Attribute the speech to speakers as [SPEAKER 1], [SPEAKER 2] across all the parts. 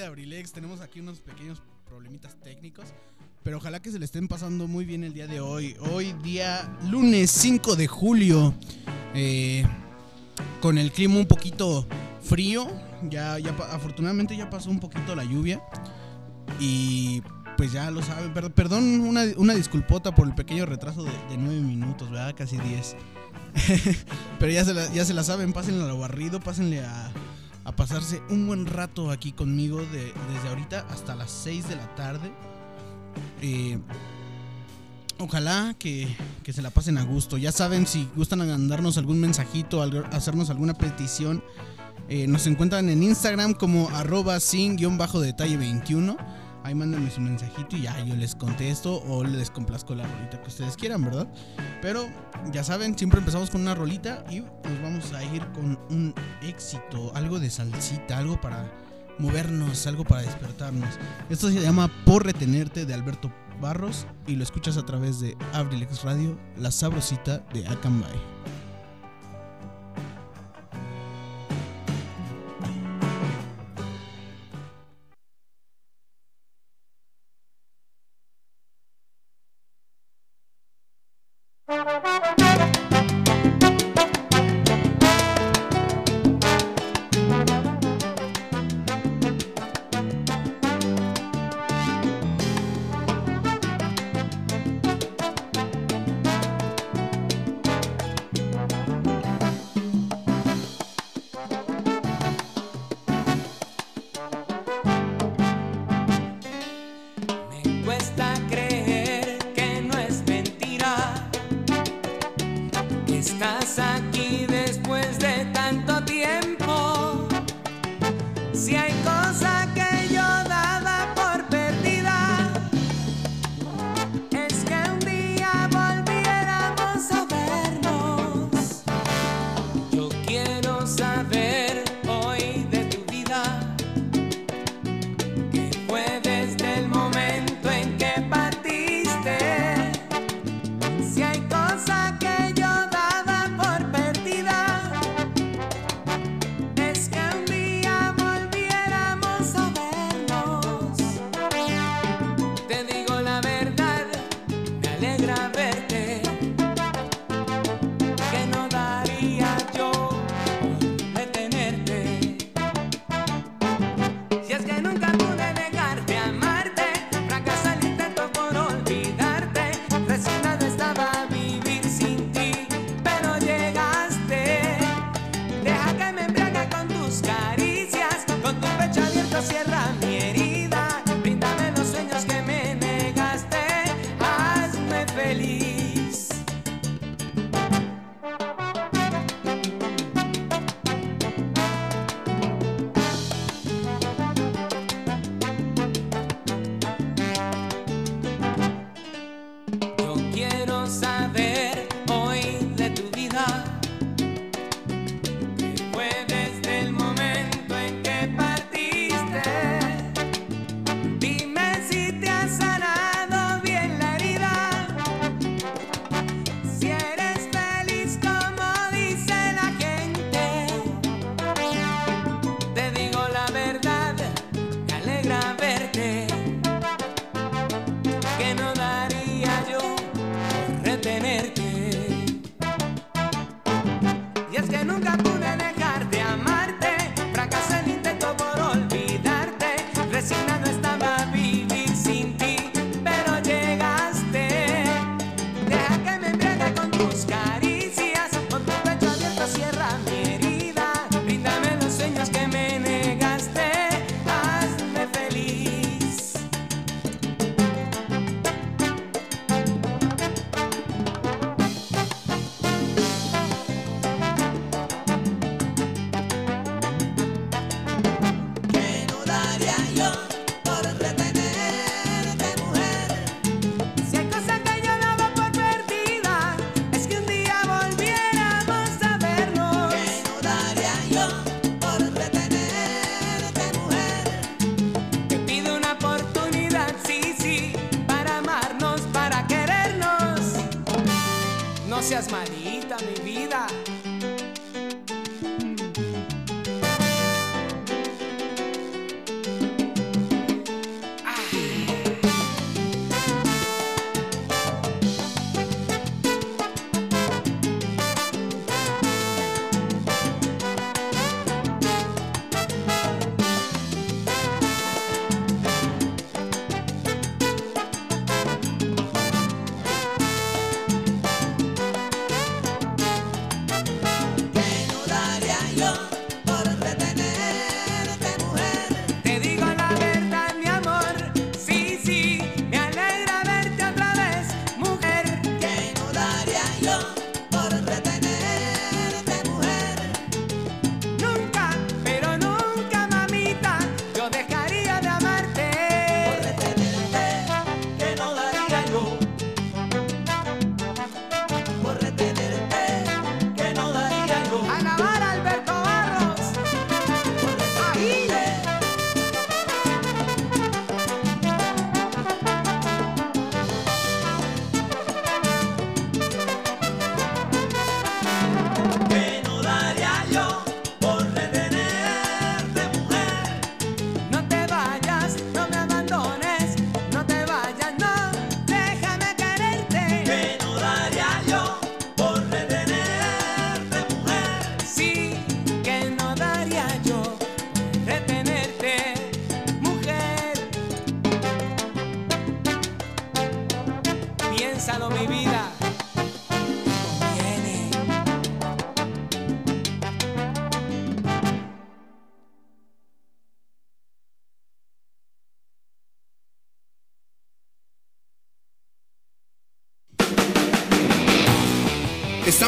[SPEAKER 1] De Abrilex. Tenemos aquí unos pequeños problemitas técnicos. Pero ojalá que se le estén pasando muy bien el día de hoy. Hoy día lunes 5 de julio. eh, con el clima un poquito frío. Ya, afortunadamente ya pasó un poquito la lluvia. Y pues ya lo saben. Per- Perdón, una, una disculpota por el pequeño retraso de, de 9 minutos, ¿verdad? Casi 10. Pero ya se, la, ya se la saben, pásenle a lo barrido, pásenle a, a pasarse un buen rato aquí conmigo de- desde ahorita hasta las 6 de la tarde. Eh, ojalá que, que se la pasen a gusto. Ya saben, si gustan mandarnos algún mensajito, hacernos alguna petición, eh, nos encuentran en Instagram como arroba sin-detalle 21. Ahí mándenme su mensajito y ya yo les contesto o les complazco la rolita que ustedes quieran, ¿verdad? Pero ya saben, siempre empezamos con una rolita y nos vamos a ir con un éxito, algo de salsita, algo para movernos, algo para despertarnos. Esto se llama Por Retenerte de Alberto Barros y lo escuchas a través de Abrilex Radio, la sabrosita de Acambay.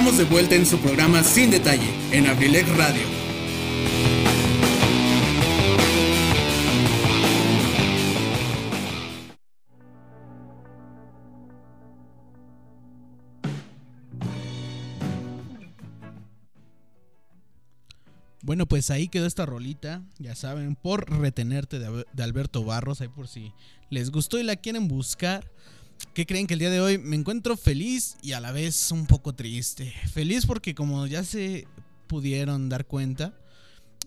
[SPEAKER 2] De
[SPEAKER 1] vuelta en su programa Sin Detalle, en Abrilex Radio. Bueno, pues ahí quedó esta rolita, ya saben, por retenerte de Alberto Barros, ahí por si les gustó y la quieren buscar. ¿Qué creen que el día de hoy me encuentro feliz y a la vez un poco triste? Feliz porque como ya se pudieron dar cuenta,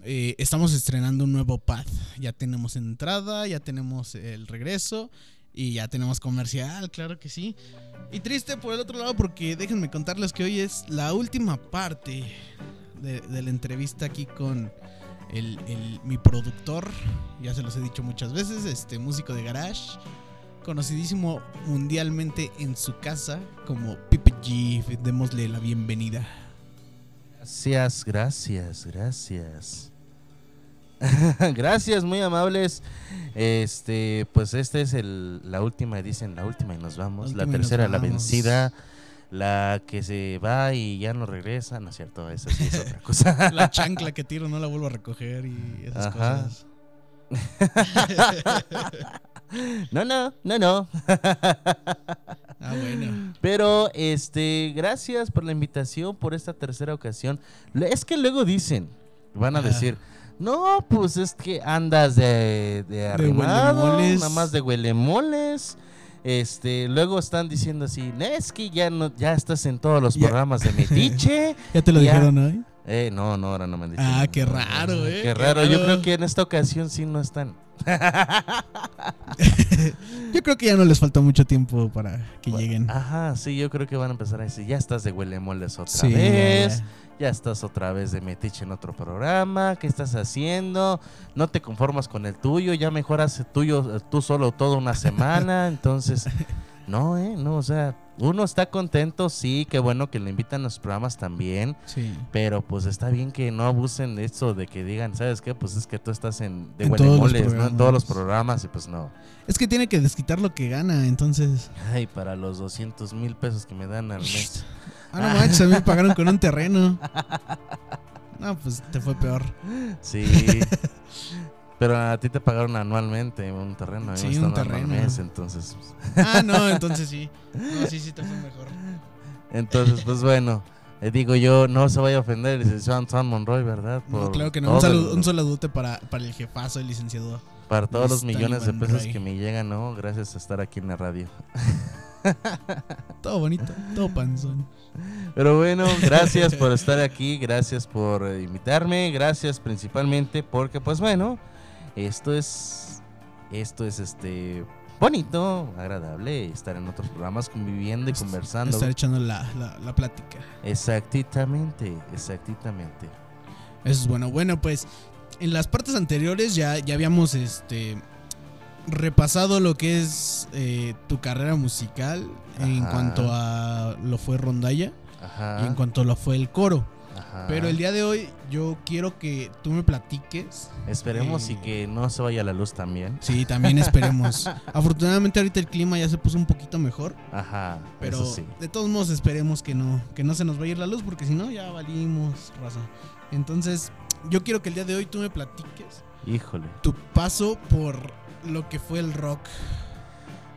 [SPEAKER 1] eh, estamos estrenando un nuevo pad. Ya tenemos entrada, ya tenemos el regreso y ya tenemos comercial, claro que sí. Y triste por el otro lado porque déjenme contarles que hoy es la última parte de, la entrevista aquí con el- mi productor. Ya se los he dicho muchas veces, este músico de garage conocidísimo mundialmente en su casa como Pipe G. Démosle la bienvenida.
[SPEAKER 3] Gracias, gracias, gracias. gracias, muy amables. Este, pues esta es el, la última, dicen la última y nos vamos. La tercera, la vencida. La que se va y ya no regresa, no es cierto, esa sí es otra cosa.
[SPEAKER 1] La chancla que tiro no la vuelvo a recoger y esas
[SPEAKER 3] Ajá.
[SPEAKER 1] cosas.
[SPEAKER 3] no, no, no, no.
[SPEAKER 1] Ah, bueno.
[SPEAKER 3] Pero, este, gracias por la invitación, por esta tercera ocasión. Es que luego dicen, van a decir, no, pues es que andas de, de arrimado,
[SPEAKER 1] huelemoles".
[SPEAKER 3] nada más de huelemoles. Este, luego están diciendo así, "No, es que ya no, ya estás en todos los
[SPEAKER 1] Ya.
[SPEAKER 3] programas de Metiche.
[SPEAKER 1] ¿Ya te lo
[SPEAKER 3] Ya.
[SPEAKER 1] dijeron hoy?
[SPEAKER 3] Eh, no, no, ahora no me han dicho.
[SPEAKER 1] Ah, qué raro, eh,
[SPEAKER 3] Qué
[SPEAKER 1] qué
[SPEAKER 3] raro. Yo creo que en esta ocasión sí no están.
[SPEAKER 1] Yo creo que ya no les falta mucho tiempo para que lleguen.
[SPEAKER 3] Ajá, sí, yo creo que van a empezar a decir, ya estás de huelemoles otra
[SPEAKER 1] Sí,
[SPEAKER 3] vez.
[SPEAKER 1] ya.
[SPEAKER 3] Estás otra vez de metiche en otro programa. ¿Qué estás haciendo? No te conformas con el tuyo. Ya mejoras tuyo eh, tú solo toda una semana. Entonces, no, ¿eh? No, o sea, uno está contento, sí. Qué bueno que le invitan a los programas también.
[SPEAKER 1] Sí.
[SPEAKER 3] Pero pues está bien que no abusen de eso de que digan, ¿sabes qué? Pues es que tú estás en de
[SPEAKER 1] En
[SPEAKER 3] huelemoles, ¿no? En todos los
[SPEAKER 1] programas.
[SPEAKER 3] programas. Y pues no.
[SPEAKER 1] Es que tiene que desquitar lo que gana, entonces.
[SPEAKER 3] Ay, para los 200 mil pesos que me dan al mes.
[SPEAKER 1] Ah, no manches, a mí me pagaron con un terreno. No, pues te fue peor.
[SPEAKER 3] Sí. Pero a ti te pagaron anualmente un terreno. a mí
[SPEAKER 1] Sí,
[SPEAKER 3] me
[SPEAKER 1] un terreno.
[SPEAKER 3] mes, entonces, pues,
[SPEAKER 1] Ah, no, entonces sí. No, sí, sí te fue mejor.
[SPEAKER 3] entonces, pues bueno. eh, digo yo, no se vaya a ofender el licenciado Antoine Monroy, ¿verdad?
[SPEAKER 1] No,
[SPEAKER 3] Por
[SPEAKER 1] claro que no. Un, saludo,
[SPEAKER 3] el-
[SPEAKER 1] un saludote para, para el jefazo, el licenciado.
[SPEAKER 3] Para todos los millones de pesos que me llegan, ¿no? Gracias a estar aquí en la radio.
[SPEAKER 1] Todo bonito, todo panzón.
[SPEAKER 3] Pero bueno, gracias por estar aquí, gracias por eh, invitarme, gracias principalmente porque pues bueno, esto es esto es este bonito, agradable estar en otros programas conviviendo y conversando.
[SPEAKER 1] Estar echando la, la, la plática.
[SPEAKER 3] Exactamente, exactamente.
[SPEAKER 1] Eso es bueno. Bueno, pues en las partes anteriores ya, ya habíamos este repasado lo que es eh, tu carrera musical en cuanto a lo fue rondalla
[SPEAKER 3] Ajá.
[SPEAKER 1] y en cuanto a lo fue el coro.
[SPEAKER 3] Ajá.
[SPEAKER 1] Pero el día de hoy yo quiero que tú me platiques.
[SPEAKER 3] Esperemos y
[SPEAKER 1] eh,
[SPEAKER 3] que no se vaya la luz también.
[SPEAKER 1] Sí, también esperemos. Afortunadamente ahorita el clima ya se puso un poquito mejor,
[SPEAKER 3] Ajá,
[SPEAKER 1] pero
[SPEAKER 3] eso sí.
[SPEAKER 1] de todos modos esperemos que no, que no se nos vaya a ir la luz porque si no ya valimos, raza. Entonces, yo quiero que el día de hoy tú me platiques
[SPEAKER 3] Híjole.
[SPEAKER 1] tu paso por lo que fue el rock.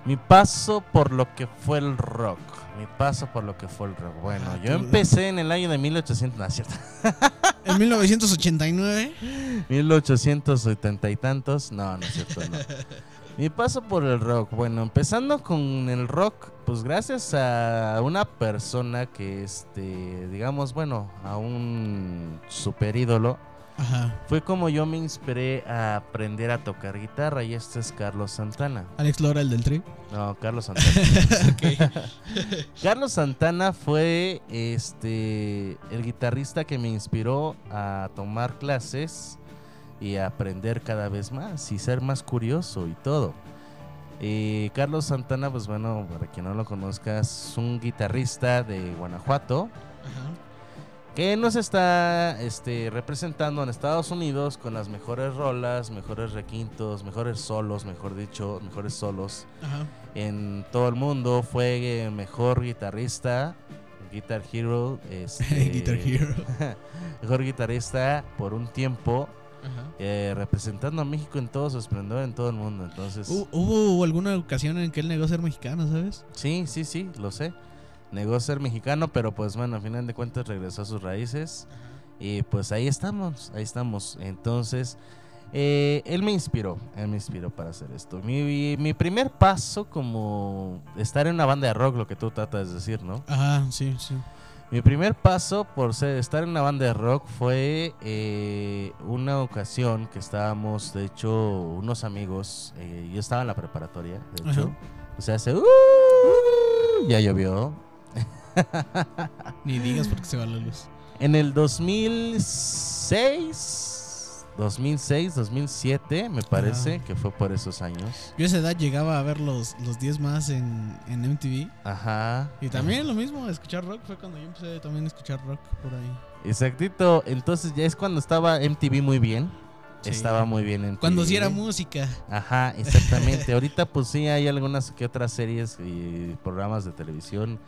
[SPEAKER 3] Mi paso por lo que fue el rock. Mi paso por lo que fue el rock. Bueno,
[SPEAKER 1] Ah,
[SPEAKER 3] yo empecé en el año de 1800, no, es cierto.
[SPEAKER 1] En 1989,
[SPEAKER 3] 1870 y tantos. No, no es cierto, no. Mi paso por el rock. Bueno, empezando con el rock, pues gracias a una persona que, este, digamos, bueno, a un super ídolo,
[SPEAKER 1] ajá,
[SPEAKER 3] fue como yo me inspiré a aprender a tocar guitarra y este es Carlos Santana.
[SPEAKER 1] Alex Lora, el del tri.
[SPEAKER 3] No, Carlos Santana. Carlos Santana fue este el guitarrista que me inspiró a tomar clases y a aprender cada vez más y ser más curioso y todo. Y Carlos Santana, pues bueno, para quien no lo conozca, es un guitarrista de Guanajuato
[SPEAKER 1] Ajá.
[SPEAKER 3] Que nos está este, representando en Estados Unidos con las mejores rolas, mejores requintos, mejores solos, mejor dicho, mejores solos
[SPEAKER 1] Ajá.
[SPEAKER 3] en todo el mundo. Fue eh, mejor guitarrista Guitar Hero. Este,
[SPEAKER 1] Guitar Hero.
[SPEAKER 3] mejor guitarrista por un tiempo, eh, representando a México en todo su esplendor en todo el mundo. Entonces,
[SPEAKER 1] Hu- Hubo alguna ocasión en que él negó ser mexicano, ¿sabes?
[SPEAKER 3] sí, sí, sí, lo sé. Negó ser mexicano, pero pues bueno, a final de cuentas regresó a sus raíces. Y pues ahí estamos, ahí estamos. Entonces, eh, él me inspiró, él me inspiró para hacer esto. Mi, mi primer paso como estar en una banda de rock, lo que tú tratas de decir, ¿no?
[SPEAKER 1] Ajá, sí, sí.
[SPEAKER 3] Mi primer paso por ser, estar en una banda de rock fue eh, una ocasión que estábamos, de hecho, unos amigos, eh, yo estaba en la preparatoria, de hecho,
[SPEAKER 1] Ajá.
[SPEAKER 3] o sea, hace... "Uh", ya llovió.
[SPEAKER 1] Ni digas porque se va la luz.
[SPEAKER 3] En el 2006, 2006, 2007, me parece que fue por esos años.
[SPEAKER 1] Yo a esa edad llegaba a ver los, los 10 más en, en MTV.
[SPEAKER 3] Ajá.
[SPEAKER 1] Y también lo mismo, escuchar rock. Fue cuando yo empecé también a escuchar rock por ahí.
[SPEAKER 3] Exactito. Entonces ya es cuando estaba MTV muy bien.
[SPEAKER 1] Sí.
[SPEAKER 3] Estaba muy bien en
[SPEAKER 1] Cuando sí era música.
[SPEAKER 3] Ajá, exactamente. Ahorita pues sí hay algunas que otras series y programas de televisión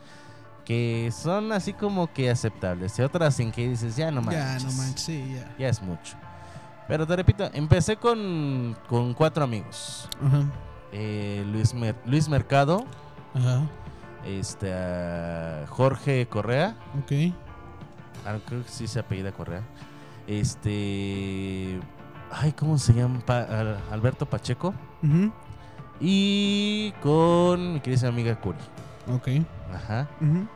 [SPEAKER 3] que son así como que aceptables. Y otras en que dices, ya no manches.
[SPEAKER 1] Ya, no manches, sí, ya.
[SPEAKER 3] Ya es mucho. Pero te repito, empecé con, con cuatro amigos.
[SPEAKER 1] Ajá,
[SPEAKER 3] Eh, Luis, Mer- Luis Mercado,
[SPEAKER 1] ajá,
[SPEAKER 3] este, Jorge Correa,
[SPEAKER 1] ok.
[SPEAKER 3] ah, creo que sí se apellida Correa. Este, ay, ¿cómo se llama? Pa- Alberto Pacheco.
[SPEAKER 1] Ujú,
[SPEAKER 3] Y con mi querida amiga Curi.
[SPEAKER 1] Ok.
[SPEAKER 3] Ajá.
[SPEAKER 1] ujú.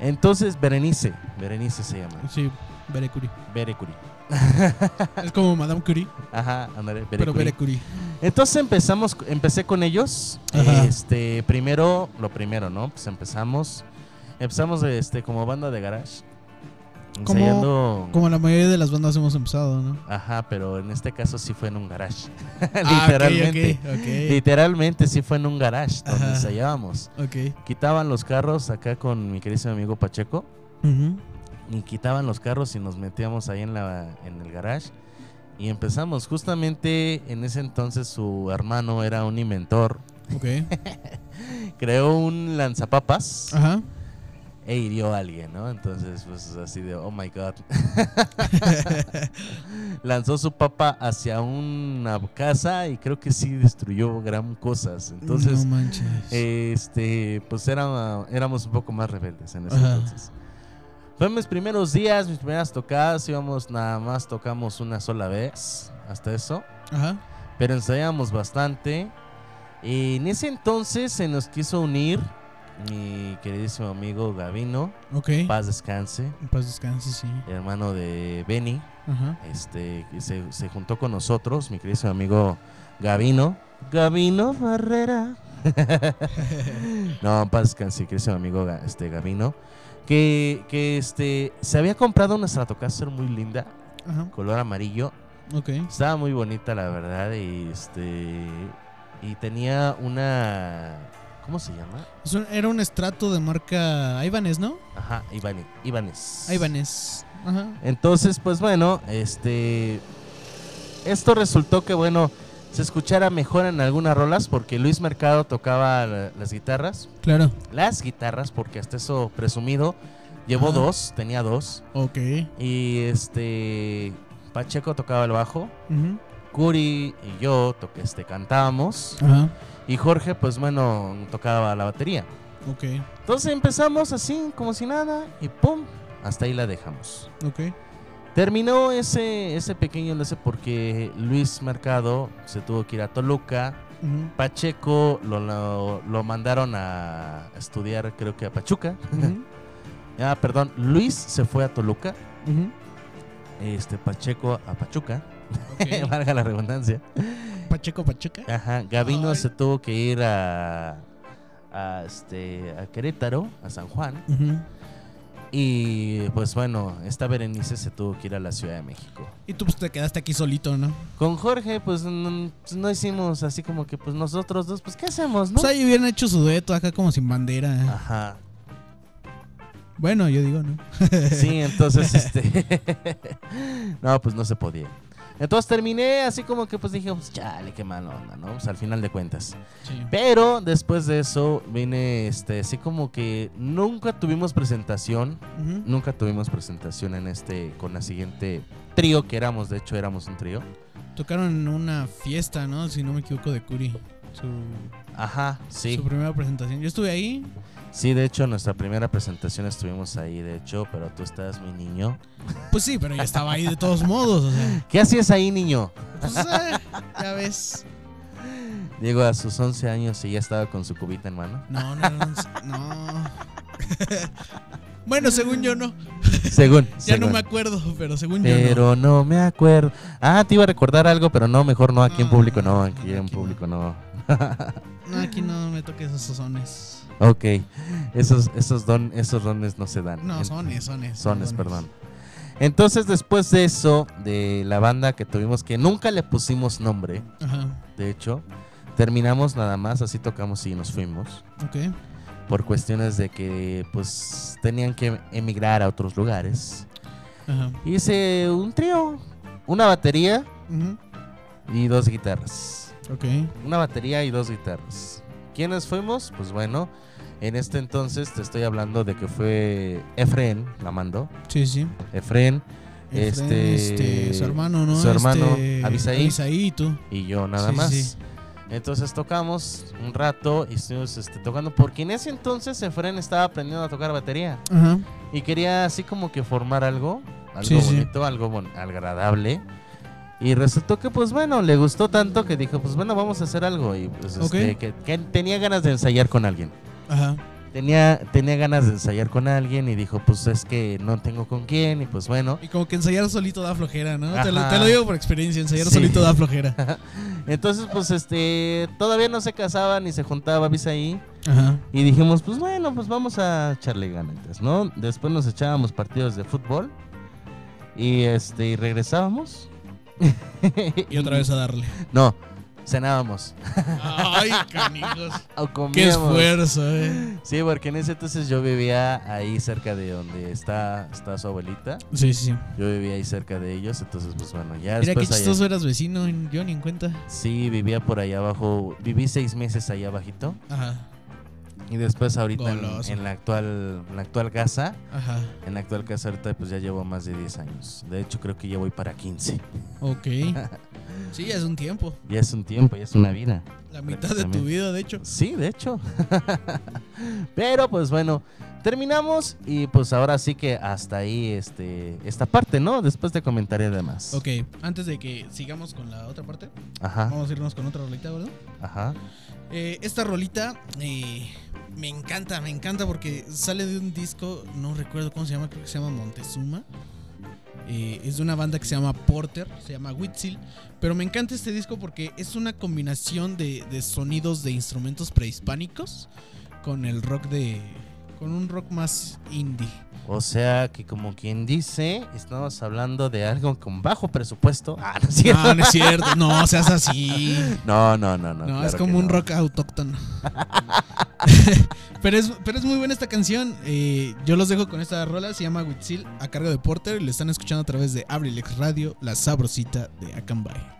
[SPEAKER 3] Entonces, Berenice. Berenice se llama.
[SPEAKER 1] Sí, Bere Curie.
[SPEAKER 3] Bere Curi.
[SPEAKER 1] Es como Madame Curie,
[SPEAKER 3] Ajá, ándale, Bere
[SPEAKER 1] pero
[SPEAKER 3] Curi.
[SPEAKER 1] Bere Curie.
[SPEAKER 3] Entonces empezamos, empecé con ellos.
[SPEAKER 1] Ajá.
[SPEAKER 3] Este, primero, lo primero, ¿no? Pues empezamos, empezamos este como banda de garage.
[SPEAKER 1] Como-
[SPEAKER 3] Ensayando.
[SPEAKER 1] Como la mayoría de las bandas hemos empezado, ¿no?
[SPEAKER 3] Ajá, pero en este caso sí fue en un garage.
[SPEAKER 1] Ah, ok,
[SPEAKER 3] Literalmente.
[SPEAKER 1] ok, ok.
[SPEAKER 3] Literalmente sí fue en un garage donde
[SPEAKER 1] Ajá.
[SPEAKER 3] ensayábamos. Quitaban los carros acá con mi querido amigo Pacheco.
[SPEAKER 1] Ujú.
[SPEAKER 3] y quitaban los carros y nos metíamos ahí en la en el garage y empezamos justamente en ese entonces su hermano era un inventor
[SPEAKER 1] Ok.
[SPEAKER 3] creó un lanzapapas
[SPEAKER 1] Ajá.
[SPEAKER 3] E hirió a alguien no entonces pues así de oh my god lanzó su papa hacia una casa y creo que sí destruyó gran cosas entonces
[SPEAKER 1] No manches.
[SPEAKER 3] este, pues era, éramos un poco más rebeldes en ese
[SPEAKER 1] Ajá.
[SPEAKER 3] entonces. Fue mis primeros días, mis primeras tocadas, íbamos nada más tocamos una sola vez, hasta eso,
[SPEAKER 1] Ajá.
[SPEAKER 3] pero ensayamos bastante. Y en ese entonces se nos quiso unir mi queridísimo amigo Gavino,
[SPEAKER 1] Ok.
[SPEAKER 3] paz descanse,
[SPEAKER 1] paz descanse, sí.
[SPEAKER 3] hermano de Benny,
[SPEAKER 1] Ajá.
[SPEAKER 3] este, se, se juntó con nosotros, mi queridísimo amigo Gavino. Gavino Barrera. no, paz descanse, queridísimo amigo este, Gavino. Que, que este, se había comprado una Stratocaster muy linda,
[SPEAKER 1] Ajá.
[SPEAKER 3] color amarillo.
[SPEAKER 1] Ok.
[SPEAKER 3] Estaba muy bonita, la verdad. Y este. Y tenía una. ¿Cómo se llama?
[SPEAKER 1] Un- era un estrato de marca Ibanez, ¿no?
[SPEAKER 3] Ajá, Ivane- Ibanez.
[SPEAKER 1] Ibanez. Ajá.
[SPEAKER 3] Entonces, pues bueno, este. Esto resultó que, bueno, se escuchara mejor en algunas rolas porque Luis Mercado tocaba la- las guitarras.
[SPEAKER 1] Claro.
[SPEAKER 3] Las guitarras, porque hasta eso presumido. Llevó dos, tenía dos.
[SPEAKER 1] Ok.
[SPEAKER 3] Y este. Pacheco tocaba el bajo.
[SPEAKER 1] Ujú.
[SPEAKER 3] Curi y yo toque, este, cantábamos.
[SPEAKER 1] Ajá.
[SPEAKER 3] Y Jorge, pues bueno, tocaba la batería.
[SPEAKER 1] Ok.
[SPEAKER 3] Entonces empezamos así, como si nada, y ¡pum! Hasta ahí la dejamos.
[SPEAKER 1] Ok.
[SPEAKER 3] Terminó ese, ese pequeño enlace porque Luis Mercado se tuvo que ir a Toluca. Pacheco lo, lo, lo mandaron a estudiar, creo que a Pachuca.
[SPEAKER 1] Ujú.
[SPEAKER 3] ah, perdón, Luis se fue a Toluca.
[SPEAKER 1] Ujú.
[SPEAKER 3] Este, Pacheco a Pachuca.
[SPEAKER 1] Ok.
[SPEAKER 3] Valga la redundancia.
[SPEAKER 1] Pacheco Pachuca.
[SPEAKER 3] Ajá, Gavino
[SPEAKER 1] Ay.
[SPEAKER 3] se tuvo que ir a, a, este, a Querétaro, a San Juan. Y pues bueno, esta Berenice se tuvo que ir a la Ciudad de México.
[SPEAKER 1] Y tú pues te quedaste aquí solito, ¿no?
[SPEAKER 3] Con Jorge, pues no, pues, no hicimos así como que pues nosotros dos, pues ¿qué hacemos, no?
[SPEAKER 1] Pues ahí hubieran hecho su dueto acá como sin bandera.
[SPEAKER 3] Ajá.
[SPEAKER 1] Bueno, yo digo, ¿no?
[SPEAKER 3] Sí, entonces este no, pues no se podía. Entonces terminé así como que pues dije, pues chale, qué mala onda, ¿no? Pues al final de cuentas.
[SPEAKER 1] Sí.
[SPEAKER 3] Pero después de eso vine, este, así como que nunca tuvimos presentación, nunca tuvimos presentación en este, con la siguiente trío que éramos, de hecho éramos un trío.
[SPEAKER 1] Tocaron en una fiesta, ¿no? Si no me equivoco, de Curi. Su,
[SPEAKER 3] Ajá, sí.
[SPEAKER 1] su primera presentación. Yo estuve ahí.
[SPEAKER 3] Sí, de hecho nuestra primera presentación estuvimos ahí, de hecho, pero tú estás mi niño.
[SPEAKER 1] Pues sí, pero ya estaba ahí de todos modos. O sea,
[SPEAKER 3] ¿Qué hacías ahí, niño?
[SPEAKER 1] pues, eh, ya ves.
[SPEAKER 3] Diego a sus 11 años y ya estaba con su cubita en mano.
[SPEAKER 1] No, no, no. no. bueno, según yo no.
[SPEAKER 3] Según.
[SPEAKER 1] Ya no me acuerdo, pero según yo no.
[SPEAKER 3] Pero no me acuerdo. Ah, te iba a recordar algo, pero no, mejor no, aquí en
[SPEAKER 1] No,
[SPEAKER 3] público no, aquí en público no.
[SPEAKER 1] No, aquí no me toques esos sones.
[SPEAKER 3] Ok, esos, esos, don, esos dones no se dan.
[SPEAKER 1] No, sones, sones.
[SPEAKER 3] Sones, perdón. Entonces, después de eso, de la banda que tuvimos, que nunca le pusimos nombre,
[SPEAKER 1] Ajá.
[SPEAKER 3] de hecho, terminamos nada más, así tocamos y nos fuimos.
[SPEAKER 1] Ok.
[SPEAKER 3] Por cuestiones de que, pues, tenían que emigrar a otros lugares.
[SPEAKER 1] Ajá.
[SPEAKER 3] Hice un trío, una batería y dos guitarras.
[SPEAKER 1] Ok.
[SPEAKER 3] Una batería y dos guitarras. ¿Quiénes fuimos? Pues bueno, en este entonces te estoy hablando de que fue Efren, la mandó.
[SPEAKER 1] Sí, sí.
[SPEAKER 3] Efren
[SPEAKER 1] Efren,
[SPEAKER 3] Este-
[SPEAKER 1] este, su hermano, ¿no?
[SPEAKER 3] su hermano,
[SPEAKER 1] Este,
[SPEAKER 3] Abisaí.
[SPEAKER 1] Tú.
[SPEAKER 3] y yo nada
[SPEAKER 1] Sí,
[SPEAKER 3] más.
[SPEAKER 1] sí.
[SPEAKER 3] Entonces tocamos un rato y estuvimos este, tocando porque en ese entonces Efren estaba aprendiendo a tocar batería
[SPEAKER 1] Ajá.
[SPEAKER 3] y quería así como que formar algo, algo
[SPEAKER 1] sí.
[SPEAKER 3] bonito, algo bon- agradable. Y resultó que pues bueno, le gustó tanto que dijo, pues bueno, vamos a hacer algo y pues este, que, que tenía ganas de ensayar con alguien.
[SPEAKER 1] Ajá.
[SPEAKER 3] Tenía, tenía ganas de ensayar con alguien y dijo, pues es que no tengo con quién y pues bueno.
[SPEAKER 1] Y como que ensayar solito da flojera, ¿no? Te lo,
[SPEAKER 3] Ajá.
[SPEAKER 1] te lo digo por experiencia, ensayar
[SPEAKER 3] Sí.
[SPEAKER 1] solito da flojera.
[SPEAKER 3] Entonces pues este, todavía no se casaba ni se juntaba ahí
[SPEAKER 1] Ajá.
[SPEAKER 3] y dijimos, pues bueno, pues vamos a echarle ganas, ¿no? Después nos echábamos partidos de fútbol y este, y regresábamos.
[SPEAKER 1] Y otra vez a darle.
[SPEAKER 3] No, cenábamos
[SPEAKER 1] Ay, canijos. Qué esfuerzo, eh.
[SPEAKER 3] Sí, porque en ese entonces yo vivía ahí cerca de donde está, está su abuelita.
[SPEAKER 1] Sí, sí, sí.
[SPEAKER 3] Yo vivía ahí cerca de ellos, entonces pues bueno, ya
[SPEAKER 1] Mira qué
[SPEAKER 3] allá-
[SPEAKER 1] chistoso eras vecino, yo ni en cuenta.
[SPEAKER 3] Sí, vivía por allá abajo, viví seis meses allá abajito
[SPEAKER 1] Ajá,
[SPEAKER 3] y después ahorita en, la actual en la actual casa,
[SPEAKER 1] ajá.
[SPEAKER 3] en la actual casa ahorita pues ya llevo más de 10 años. De hecho creo que ya voy para 15.
[SPEAKER 1] Ok. Sí, ya es un tiempo.
[SPEAKER 3] Ya es un tiempo, ya es una vida.
[SPEAKER 1] La mitad de tu vida, de hecho.
[SPEAKER 3] Sí, de hecho. Pero pues bueno, terminamos y pues ahora sí que hasta ahí este esta parte, ¿no? Después te comentaré además.
[SPEAKER 1] Ok, antes de que sigamos con la otra parte,
[SPEAKER 3] Ajá,
[SPEAKER 1] vamos a irnos con otra rolita, ¿verdad?
[SPEAKER 3] ajá.
[SPEAKER 1] Eh, esta rolita eh, me encanta, me encanta porque sale de un disco, no recuerdo cómo se llama, creo que se llama Montezuma. Eh, es de una banda que se llama Porter, se llama Whitsil. Pero me encanta este disco porque es una combinación de, de sonidos de instrumentos prehispánicos con el rock de. Con un rock más indie.
[SPEAKER 3] O sea que como quien dice, estamos hablando de algo con bajo presupuesto. Ah, no es cierto.
[SPEAKER 1] No, no es cierto, no seas así.
[SPEAKER 3] No, no, no, no.
[SPEAKER 1] No,
[SPEAKER 3] claro
[SPEAKER 1] es como un
[SPEAKER 3] no.
[SPEAKER 1] rock autóctono. pero, es, pero es muy buena esta canción. Eh, yo los dejo con esta rola. Se llama Huitzil a cargo de Porter. Y lo están escuchando a través de Abrilex Radio, la sabrosita de Acambay.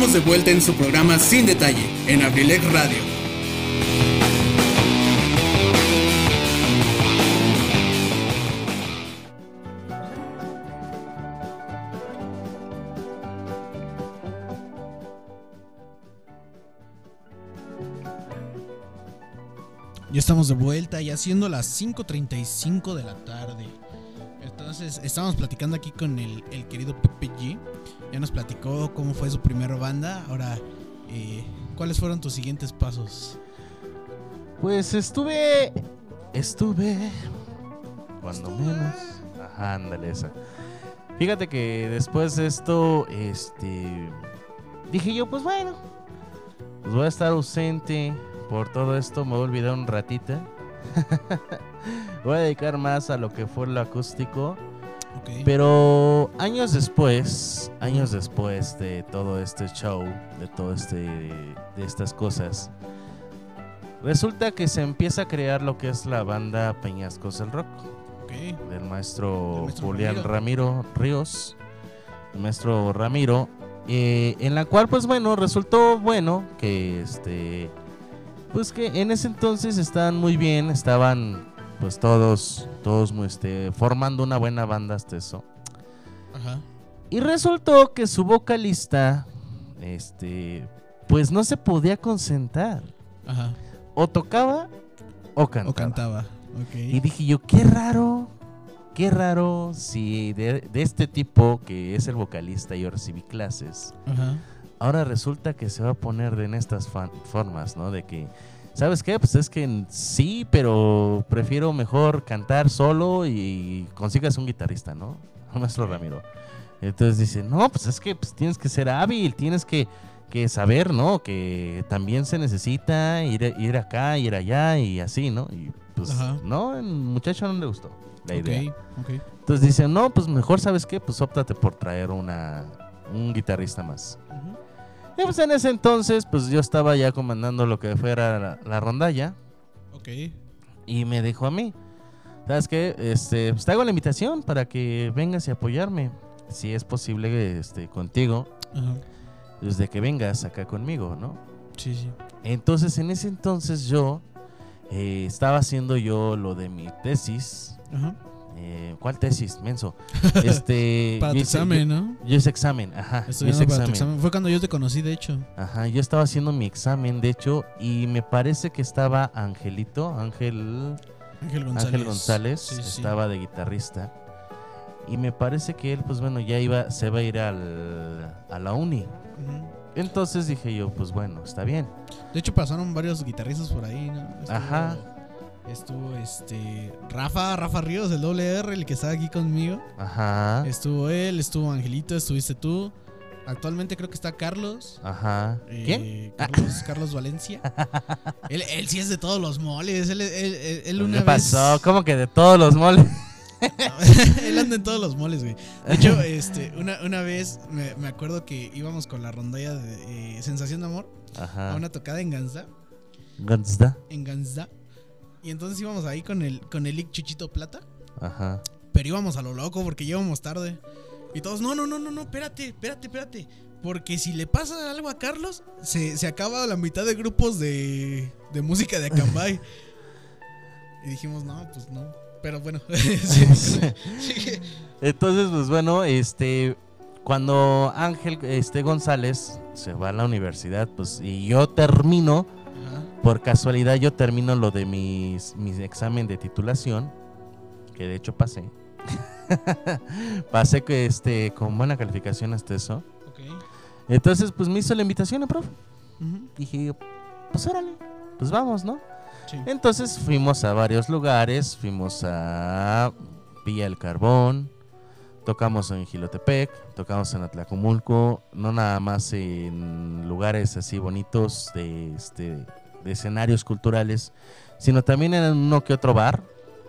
[SPEAKER 1] De vuelta en su programa Sin Detalle, en Abrilec Radio. Ya estamos de vuelta y haciendo las 5.35 de la tarde. Entonces, estamos platicando aquí con el, el querido Pepe G. Ya nos platicó cómo fue su primera banda. Ahora, eh, ¿cuáles fueron tus siguientes pasos?
[SPEAKER 3] Pues estuve. Estuve. Cuando menos. Ajá, ándale esa. Fíjate que después de esto, este. Dije yo, pues bueno. Pues voy a estar ausente por todo esto. Me voy a olvidar un ratito. voy a dedicar más a lo que fue lo acústico. Pero años después, años después de todo este show, de todo este, de estas cosas, resulta que se empieza a crear lo que es la banda Peñascos el Rock, del maestro,
[SPEAKER 1] Del maestro
[SPEAKER 3] Julián
[SPEAKER 1] Ramiro.
[SPEAKER 3] Ramiro Ríos, el maestro Ramiro, eh, en la cual pues bueno, resultó bueno que este, pues que en ese entonces estaban muy bien, estaban pues todos, todos este, formando una buena banda hasta eso.
[SPEAKER 1] Ajá.
[SPEAKER 3] Y resultó que su vocalista, este, pues no se podía concentrar.
[SPEAKER 1] Ajá.
[SPEAKER 3] O tocaba o cantaba.
[SPEAKER 1] O cantaba.
[SPEAKER 3] Y dije yo, qué raro, qué raro si de, de este tipo que es el vocalista yo recibí clases.
[SPEAKER 1] Ajá.
[SPEAKER 3] Ahora resulta que se va a poner de en estas formas, ¿no? De que, ¿sabes qué? Pues es que sí, pero prefiero mejor cantar solo y consigas un guitarrista, ¿no? Maestro Ramiro. Entonces dice, no, pues es que pues, tienes que ser hábil, tienes que, que saber, ¿no? Que también se necesita ir, ir acá, ir allá y así, ¿no? Y pues
[SPEAKER 1] Ajá.
[SPEAKER 3] no, el muchacho no le gustó la idea.
[SPEAKER 1] Ok, ok.
[SPEAKER 3] Entonces dicen, no, pues mejor, ¿sabes qué? Pues óptate por traer una, un guitarrista más.
[SPEAKER 1] Ujú.
[SPEAKER 3] Y pues en ese entonces, pues yo estaba ya comandando lo que fuera la, la rondalla
[SPEAKER 1] Ok.
[SPEAKER 3] y me dijo a mí, ¿sabes qué? Este, pues te hago la invitación para que vengas y apoyarme, si es posible, este, contigo,
[SPEAKER 1] Ajá.
[SPEAKER 3] desde que vengas acá conmigo, ¿no?
[SPEAKER 1] Sí, sí.
[SPEAKER 3] Entonces en ese entonces yo eh, estaba haciendo yo lo de mi tesis.
[SPEAKER 1] Ajá.
[SPEAKER 3] Eh, ¿Cuál tesis, menso? Este,
[SPEAKER 1] Para tu
[SPEAKER 3] hice-
[SPEAKER 1] examen,
[SPEAKER 3] yo-
[SPEAKER 1] ¿no?
[SPEAKER 3] Yo hice examen, ajá.
[SPEAKER 1] para tu
[SPEAKER 3] examen.
[SPEAKER 1] examen. Fue cuando yo te conocí, de hecho.
[SPEAKER 3] Ajá, yo estaba haciendo mi examen, de hecho, y me parece que estaba Angelito, Ángel,
[SPEAKER 1] Ángel González.
[SPEAKER 3] Ángel González,
[SPEAKER 1] Sí, sí.
[SPEAKER 3] estaba de guitarrista. Y me parece que él, pues bueno, ya iba, se va a ir al, a la uni.
[SPEAKER 1] Ujú.
[SPEAKER 3] Entonces dije yo, pues bueno, está bien.
[SPEAKER 1] De hecho, pasaron varios guitarristas por ahí, ¿no? Estuvo-
[SPEAKER 3] Ajá.
[SPEAKER 1] Estuvo este. Rafa, Rafa Ríos, el doble R, el que está aquí conmigo.
[SPEAKER 3] Ajá,
[SPEAKER 1] Estuvo él, estuvo Angelito, estuviste tú. Actualmente creo que está Carlos.
[SPEAKER 3] ajá.
[SPEAKER 1] eh,
[SPEAKER 3] ¿Quién?
[SPEAKER 1] Carlos, Carlos Valencia. él, él sí es de todos los moles. Él, él, él- una
[SPEAKER 3] ¿Qué
[SPEAKER 1] vez.
[SPEAKER 3] pasó? ¿Cómo que de todos los moles?
[SPEAKER 1] él anda en todos los moles, güey. De hecho, este, una, una vez me, me acuerdo que íbamos con la rondalla de eh, Sensación de Amor a
[SPEAKER 3] Ajá.
[SPEAKER 1] una tocada en Ganzá.
[SPEAKER 3] Ganzda.
[SPEAKER 1] En Ganzá. Y entonces íbamos ahí con el, con el Ic Chuchito Plata.
[SPEAKER 3] Ajá.
[SPEAKER 1] Pero íbamos a lo loco porque íbamos tarde. Y todos, no, no, no, no, no, espérate, espérate, espérate. Porque si le pasa algo a Carlos, se, se acaba la mitad de grupos de, de música de Acambay. y dijimos, no, pues no. Pero bueno, sí.
[SPEAKER 3] Entonces, pues bueno, este, cuando Ángel este, González se va a la universidad, pues, y yo termino. Por casualidad, yo termino lo de mis, mis examen de titulación, que de hecho pasé. pasé que, este, con buena calificación hasta eso.
[SPEAKER 1] Ok.
[SPEAKER 3] Entonces, pues me hizo la invitación, el profe. Dije, pues órale, pues vamos, ¿no?
[SPEAKER 1] Sí.
[SPEAKER 3] Entonces fuimos a varios lugares, fuimos a Villa del Carbón, tocamos en Gilotepec, tocamos en Atlacomulco, no nada más en lugares así bonitos de, este, de escenarios culturales, sino también en uno que otro bar.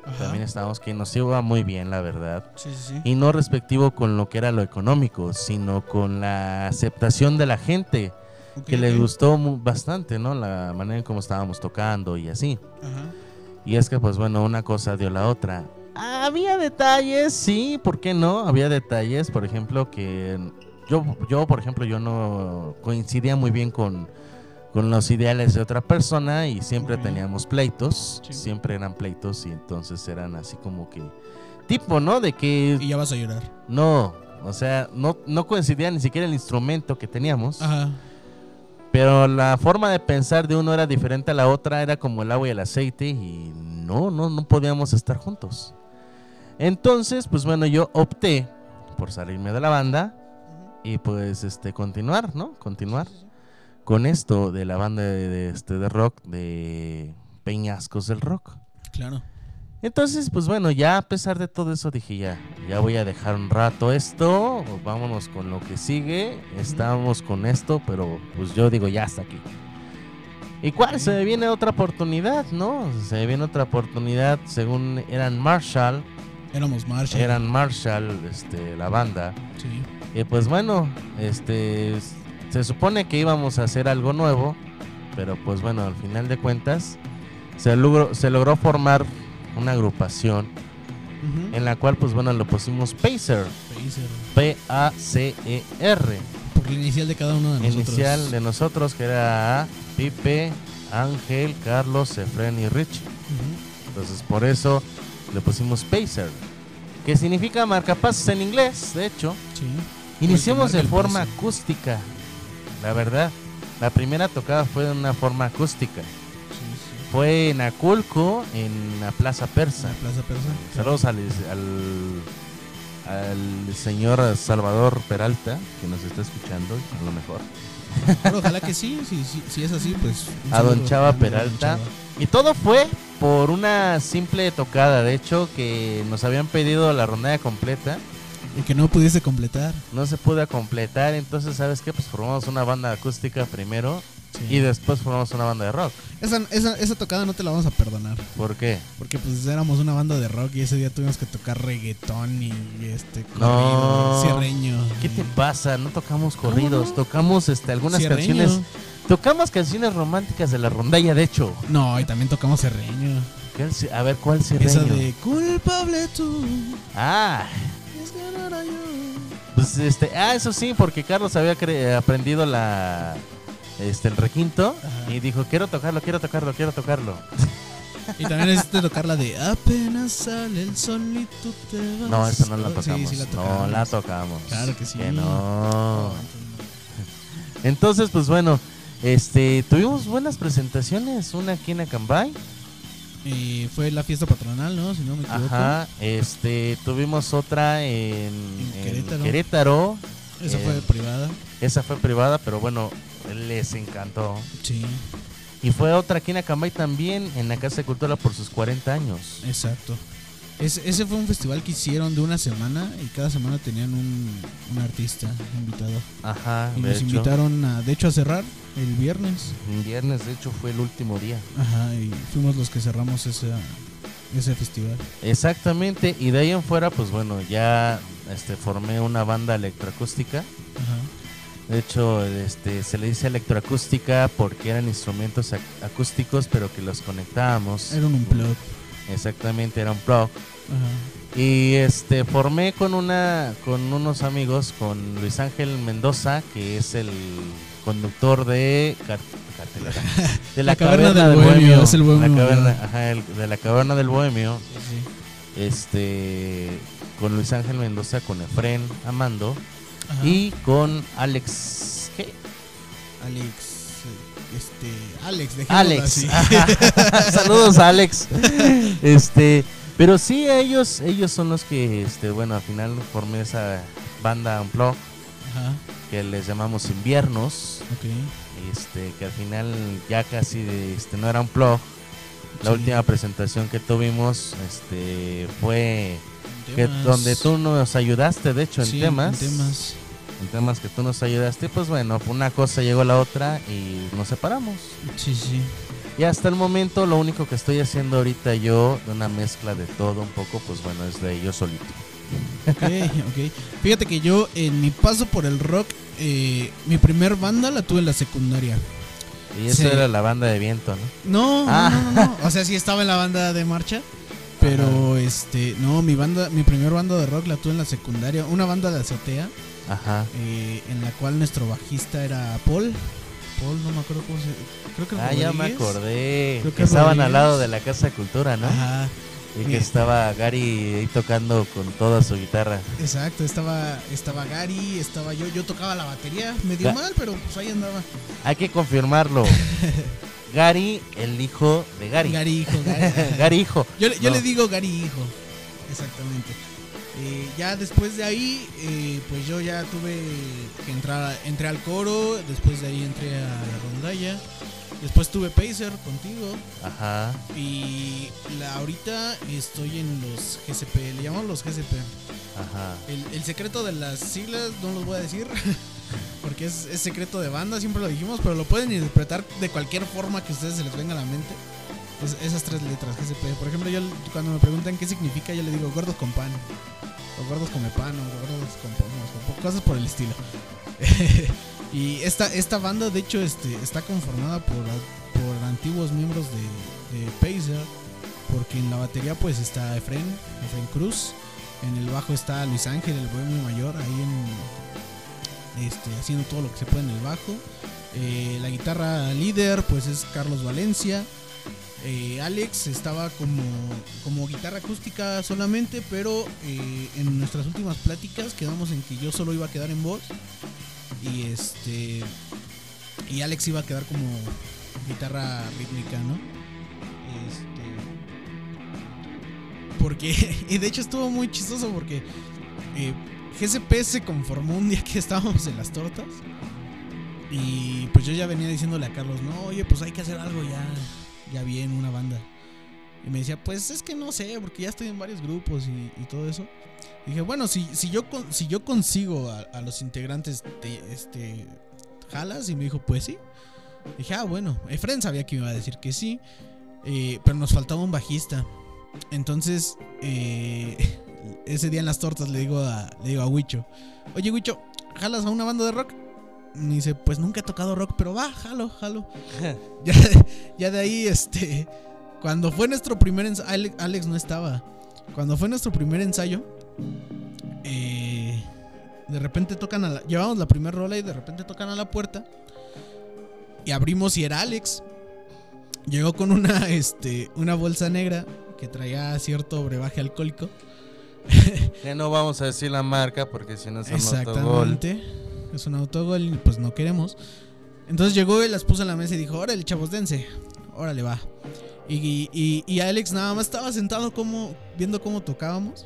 [SPEAKER 1] Ajá.
[SPEAKER 3] También estábamos que nos iba muy bien, la verdad.
[SPEAKER 1] Sí, sí, sí.
[SPEAKER 3] Y no respectivo con lo que era lo económico, sino con la aceptación de la gente,
[SPEAKER 1] Ok,
[SPEAKER 3] que le
[SPEAKER 1] ok.
[SPEAKER 3] gustó bastante, ¿no? La manera en cómo estábamos tocando y así.
[SPEAKER 1] Ajá.
[SPEAKER 3] Y es que, pues bueno, una cosa dio la otra. Había detalles, sí, ¿por qué no? Había detalles, por ejemplo, que yo, yo por ejemplo, yo no coincidía muy bien con, con los ideales de otra persona y siempre teníamos pleitos,
[SPEAKER 1] Sí.
[SPEAKER 3] siempre eran pleitos y entonces eran así como que tipo, ¿no? De que
[SPEAKER 1] Y ya vas a llorar.
[SPEAKER 3] no, o sea, no, no coincidía ni siquiera el instrumento que teníamos.
[SPEAKER 1] Ajá.
[SPEAKER 3] Pero la forma de pensar de uno era diferente a la otra, era como el agua y el aceite y no, no, no podíamos estar juntos. Entonces, pues bueno, yo opté por salirme de la banda y pues este continuar, ¿no? Continuar con esto de la banda de, de, este de rock de Peñascos del Rock.
[SPEAKER 1] Claro.
[SPEAKER 3] Entonces, pues bueno, ya a pesar de todo eso dije ya, ya voy a dejar un rato esto, vámonos con lo que sigue, estamos con esto, pero pues yo digo ya hasta aquí. ¿Y cuál? Se me viene otra oportunidad, ¿no? Se me viene otra oportunidad, según eran Marshall,
[SPEAKER 1] Éramos Marshall.
[SPEAKER 3] eran Marshall, este, la banda.
[SPEAKER 1] Sí.
[SPEAKER 3] Y pues bueno, este, se supone que íbamos a hacer algo nuevo, pero pues bueno, al final de cuentas, se logró, se logró formar una agrupación en la cual pues bueno lo pusimos Pacer,
[SPEAKER 1] Pacer.
[SPEAKER 3] P-A-C-E-R,
[SPEAKER 1] Por la inicial de cada uno de nosotros.
[SPEAKER 3] inicial de nosotros que era Pipe, Ángel, Carlos, Efren y Richie. Entonces por eso le pusimos Pacer, que significa marcapasos en inglés, de hecho.
[SPEAKER 1] Sí.
[SPEAKER 3] Iniciamos de forma
[SPEAKER 1] paso.
[SPEAKER 3] acústica, la verdad. La primera tocada fue de una forma acústica.
[SPEAKER 1] Sí, sí.
[SPEAKER 3] Fue en Aculco, en la Plaza Persa.
[SPEAKER 1] La Plaza Persa.
[SPEAKER 3] Saludos al, al, al señor Salvador Peralta, que nos está escuchando, a lo mejor.
[SPEAKER 1] Pero ojalá que sí, si, si, si es así, pues.
[SPEAKER 3] A don Chava
[SPEAKER 1] don
[SPEAKER 3] Peralta.
[SPEAKER 1] Chava.
[SPEAKER 3] Y todo fue por una simple tocada. De hecho, que nos habían pedido la rondalla completa.
[SPEAKER 1] Y que no pudiese completar.
[SPEAKER 3] No se pudo completar. Entonces, ¿sabes qué? Pues formamos una banda acústica primero.
[SPEAKER 1] Sí.
[SPEAKER 3] Y después formamos una banda de rock.
[SPEAKER 1] Esa, esa, esa tocada no te la vamos a perdonar.
[SPEAKER 3] ¿Por qué?
[SPEAKER 1] Porque pues éramos una banda de rock y ese día tuvimos que tocar reggaetón y este
[SPEAKER 3] No.
[SPEAKER 1] corrido, cierreño.
[SPEAKER 3] ¿Qué te pasa? No tocamos corridos,
[SPEAKER 1] no?
[SPEAKER 3] tocamos este, algunas
[SPEAKER 1] Cierreño.
[SPEAKER 3] canciones. Tocamos canciones románticas de la rondalla, de hecho.
[SPEAKER 1] No, y también tocamos serreño.
[SPEAKER 3] ¿Qué ci- A ver, ¿cuál
[SPEAKER 1] Esa
[SPEAKER 3] cierreño?
[SPEAKER 1] de culpable tú.
[SPEAKER 3] Ah,
[SPEAKER 1] que no
[SPEAKER 3] pues este, ah, eso sí, porque Carlos había cre- aprendido la este el requinto
[SPEAKER 1] Ajá.
[SPEAKER 3] y dijo, "Quiero tocarlo, quiero tocarlo, quiero tocarlo."
[SPEAKER 1] Y también necesito tocar la de apenas sale el sol y tú te vas.
[SPEAKER 3] No, esa no la
[SPEAKER 1] Sí,
[SPEAKER 3] tocamos.
[SPEAKER 1] sí la
[SPEAKER 3] no
[SPEAKER 1] tocamos.
[SPEAKER 3] la tocamos.
[SPEAKER 1] Claro que sí.
[SPEAKER 3] no. Entonces, pues bueno, este, tuvimos buenas presentaciones, una aquí en Acambay.
[SPEAKER 1] Eh, fue la fiesta patronal, ¿no? Si no me equivoco.
[SPEAKER 3] Ajá, este, tuvimos otra en, en
[SPEAKER 1] Querétaro.
[SPEAKER 3] Querétaro.
[SPEAKER 1] Esa
[SPEAKER 3] Eh,
[SPEAKER 1] fue privada.
[SPEAKER 3] Esa fue privada, pero bueno, les encantó.
[SPEAKER 1] Sí,
[SPEAKER 3] Y fue otra aquí en Acambay también, en la Casa de Cultura por sus 40 años.
[SPEAKER 1] exacto. Ese, ese fue un festival que hicieron de una semana y cada semana tenían un, un artista invitado.
[SPEAKER 3] Ajá,
[SPEAKER 1] Y nos
[SPEAKER 3] hecho.
[SPEAKER 1] invitaron, a, de hecho, a cerrar el viernes.
[SPEAKER 3] Un viernes, de hecho, fue el último día.
[SPEAKER 1] Ajá, y fuimos los que cerramos ese, ese festival.
[SPEAKER 3] Exactamente, y de ahí en fuera, pues bueno, ya este, formé una banda electroacústica.
[SPEAKER 1] Ajá.
[SPEAKER 3] De hecho, este, se le dice electroacústica porque eran instrumentos ac- acústicos, pero que los conectábamos.
[SPEAKER 1] Era un unplug.
[SPEAKER 3] Exactamente, era un plug.
[SPEAKER 1] Ajá.
[SPEAKER 3] Y este formé con una con unos amigos, con Luis Ángel Mendoza, que es el conductor de car- cartelera, de
[SPEAKER 1] La Caverna del Bohemio, es el Bohemio,
[SPEAKER 3] la caverna, ajá, el- de la caverna del Bohemio,
[SPEAKER 1] Sí,
[SPEAKER 3] este con Luis Ángel Mendoza, con Efren Amando
[SPEAKER 1] Ajá.
[SPEAKER 3] y con Alex ¿qué?
[SPEAKER 1] Alex. Este. Alex,
[SPEAKER 3] Alex.
[SPEAKER 1] así.
[SPEAKER 3] Saludos a Alex. Este, pero sí ellos ellos son los que este bueno, al final formé esa banda Unplugged
[SPEAKER 1] Ajá.
[SPEAKER 3] que les llamamos inviernos,
[SPEAKER 1] Ok.
[SPEAKER 3] este que al final ya casi este no era un plug. La
[SPEAKER 1] Sí.
[SPEAKER 3] última presentación que tuvimos este fue que donde tú nos ayudaste, de hecho, en
[SPEAKER 1] Sí,
[SPEAKER 3] temas.
[SPEAKER 1] En temas.
[SPEAKER 3] en temas que tú nos ayudaste, pues bueno, una cosa llegó a la otra y nos separamos.
[SPEAKER 1] Sí, sí.
[SPEAKER 3] Y hasta el momento lo único que estoy haciendo ahorita yo, de una mezcla de todo un poco, pues bueno, es de yo solito.
[SPEAKER 1] Ok, ok. Fíjate que yo en mi paso por el rock, eh, mi primer banda la tuve en la secundaria.
[SPEAKER 3] Y
[SPEAKER 1] Sí.
[SPEAKER 3] era la banda de viento, ¿no?
[SPEAKER 1] No,
[SPEAKER 3] Ah.
[SPEAKER 1] no, no, no. O sea, sí estaba en la banda de marcha. Pero este, no, mi banda, mi primer banda de rock la tuve en la secundaria, una banda de azotea,
[SPEAKER 3] Ajá.
[SPEAKER 1] eh, en la cual nuestro bajista era Paul. Paul, no me acuerdo cómo se, creo que
[SPEAKER 3] Ah, ya me acordé.
[SPEAKER 1] Creo que
[SPEAKER 3] Que estaban
[SPEAKER 1] Rodríguez.
[SPEAKER 3] al lado de la Casa de Cultura, ¿no?
[SPEAKER 1] Ajá,
[SPEAKER 3] Y que estaba Gary ahí tocando con toda su guitarra.
[SPEAKER 1] exacto, estaba, estaba Gary, estaba yo, yo tocaba la batería, medio
[SPEAKER 3] Ga-
[SPEAKER 1] mal, pero pues ahí andaba.
[SPEAKER 3] Hay que confirmarlo. Gary, el hijo de Gary.
[SPEAKER 1] Gary hijo, Gary.
[SPEAKER 3] Gary hijo.
[SPEAKER 1] Yo, yo
[SPEAKER 3] No.
[SPEAKER 1] le digo Gary hijo. Exactamente. Eh, ya después de ahí, eh, pues yo ya tuve que entrar, entré al coro, después de ahí entré a la rondalla, después tuve Pacer contigo
[SPEAKER 3] Ajá.
[SPEAKER 1] y la, ahorita estoy en los GCP, le llamamos los GCP.
[SPEAKER 3] Ajá.
[SPEAKER 1] El, el secreto de las siglas no los voy a decir, porque es, es secreto de banda, siempre lo dijimos, pero lo pueden interpretar de cualquier forma que a ustedes se les venga a la mente. Es- esas tres letras, GCP. Por ejemplo, yo cuando me preguntan qué significa, yo le digo gordos con pan, o gordos come pan, o gordos con pomos, cosas por el estilo. y esta, esta banda, de hecho, este, está conformada por, por antiguos miembros de, de Pacer, porque en la batería pues está Efren, Efren Cruz. En el bajo está Luis Ángel, el bohemio mayor, ahí en este, haciendo todo lo que se puede en el bajo. Eh, la guitarra líder, pues es Carlos Valencia. Eh, Alex estaba como, como guitarra acústica solamente, pero eh, en nuestras últimas pláticas quedamos en que yo solo iba a quedar en voz. Y este. Y Alex iba a quedar como guitarra rítmica, ¿no? Este. Porque. Y de hecho estuvo muy chistoso porque. eh, GCP se conformó un día que estábamos en las tortas. Y pues yo ya venía diciéndole a Carlos, no, oye, pues hay que hacer algo ya, ya bien, una banda. Y me decía, pues es que no sé, porque ya estoy en varios grupos y, todo eso. Dije, bueno, si, si, yo, si yo consigo a, a los integrantes, de, este, jalas. Y me dijo, pues sí. Dije, ah, bueno, Efren sabía que me iba a decir que sí, eh, pero nos faltaba un bajista. Entonces, eh, ese día en las tortas le digo a, le digo a Huicho, oye Huicho, ¿jalas a una banda de rock? Me dice, pues nunca he tocado rock, pero va, jalo, jalo. ya, ya de ahí, este, cuando fue nuestro primer ensayo, Alex, Alex no estaba. Cuando fue nuestro primer ensayo, eh, de repente tocan a la, llevamos la primera rola y de repente tocan a la puerta y abrimos y era Alex. Llegó con una, este, una bolsa negra que traía cierto brebaje alcohólico.
[SPEAKER 3] Que no vamos a decir la marca porque si no un autogol.
[SPEAKER 1] Es un autogol y pues no queremos. Entonces llegó y las puso en la mesa y dijo, órale, chavos, dense. Órale, va. Y, y, y Alex nada más estaba sentado como, viendo cómo tocábamos.